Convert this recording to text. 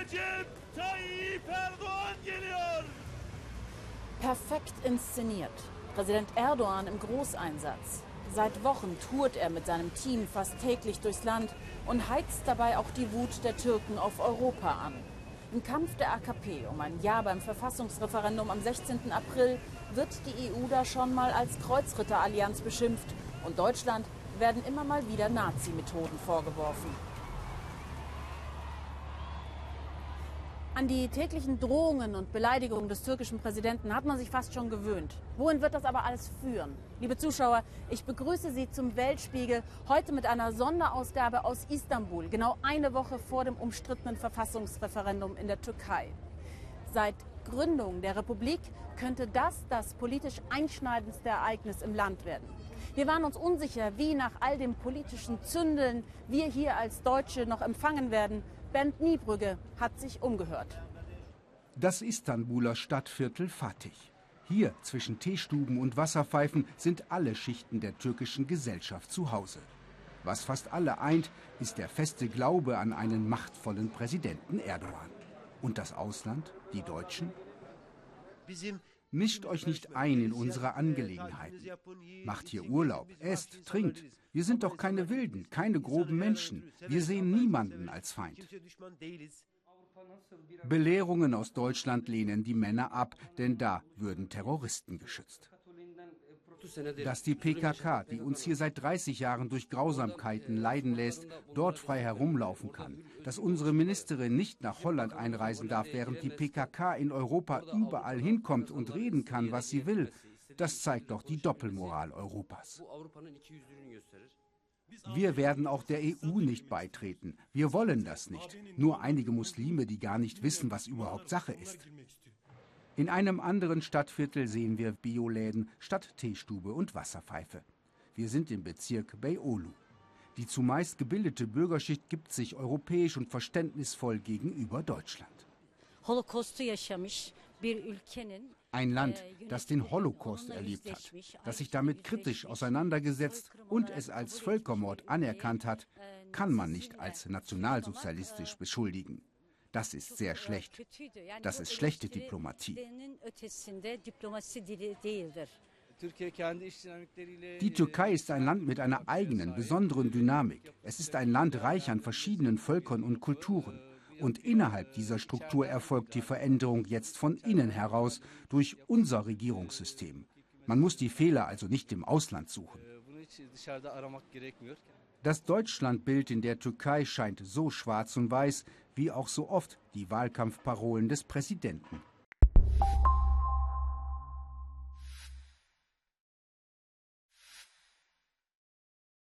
Recep Tayyip Erdoğan geliyor. Perfekt inszeniert. Präsident Erdogan im Großeinsatz. Seit Wochen tourt er mit seinem Team fast täglich durchs Land und heizt dabei auch die Wut der Türken auf Europa an. Im Kampf der AKP um ein Ja beim Verfassungsreferendum am 16. April wird die EU da schon mal als Kreuzritterallianz beschimpft und Deutschland werden immer mal wieder Nazi-Methoden vorgeworfen. An die täglichen Drohungen und Beleidigungen des türkischen Präsidenten hat man sich fast schon gewöhnt. Wohin wird das aber alles führen? Liebe Zuschauer, ich begrüße Sie zum Weltspiegel heute mit einer Sonderausgabe aus Istanbul, genau eine Woche vor dem umstrittenen Verfassungsreferendum in der Türkei. Seit Gründung der Republik könnte das das politisch einschneidendste Ereignis im Land werden. Wir waren uns unsicher, wie nach all dem politischen Zündeln wir hier als Deutsche noch empfangen werden. Bernd Niebrügge hat sich umgehört. Das Istanbuler Stadtviertel Fatih. Hier zwischen Teestuben und Wasserpfeifen sind alle Schichten der türkischen Gesellschaft zu Hause. Was fast alle eint, ist der feste Glaube an einen machtvollen Präsidenten Erdogan. Und das Ausland, die Deutschen? Mischt euch nicht ein in unsere Angelegenheiten. Macht hier Urlaub, esst, trinkt. Wir sind doch keine Wilden, keine groben Menschen. Wir sehen niemanden als Feind. Belehrungen aus Deutschland lehnen die Männer ab, denn da würden Terroristen geschützt. Dass die PKK, die uns hier seit 30 Jahren durch Grausamkeiten leiden lässt, dort frei herumlaufen kann. Dass unsere Ministerin nicht nach Holland einreisen darf, während die PKK in Europa überall hinkommt und reden kann, was sie will. Das zeigt doch die Doppelmoral Europas. Wir werden auch der EU nicht beitreten. Wir wollen das nicht. Nur einige Muslime, die gar nicht wissen, was überhaupt Sache ist. In einem anderen Stadtviertel sehen wir Bioläden statt Teestube und Wasserpfeife. Wir sind im Bezirk Beyoğlu. Die zumeist gebildete Bürgerschicht gibt sich europäisch und verständnisvoll gegenüber Deutschland. Ein Land, das den Holocaust erlebt hat, das sich damit kritisch auseinandergesetzt und es als Völkermord anerkannt hat, kann man nicht als nationalsozialistisch beschuldigen. Das ist sehr schlecht. Das ist schlechte Diplomatie. Die Türkei ist ein Land mit einer eigenen, besonderen Dynamik. Es ist ein Land reich an verschiedenen Völkern und Kulturen. Und innerhalb dieser Struktur erfolgt die Veränderung jetzt von innen heraus durch unser Regierungssystem. Man muss die Fehler also nicht im Ausland suchen. Das Deutschlandbild in der Türkei scheint so schwarz und weiß wie auch so oft die Wahlkampfparolen des Präsidenten.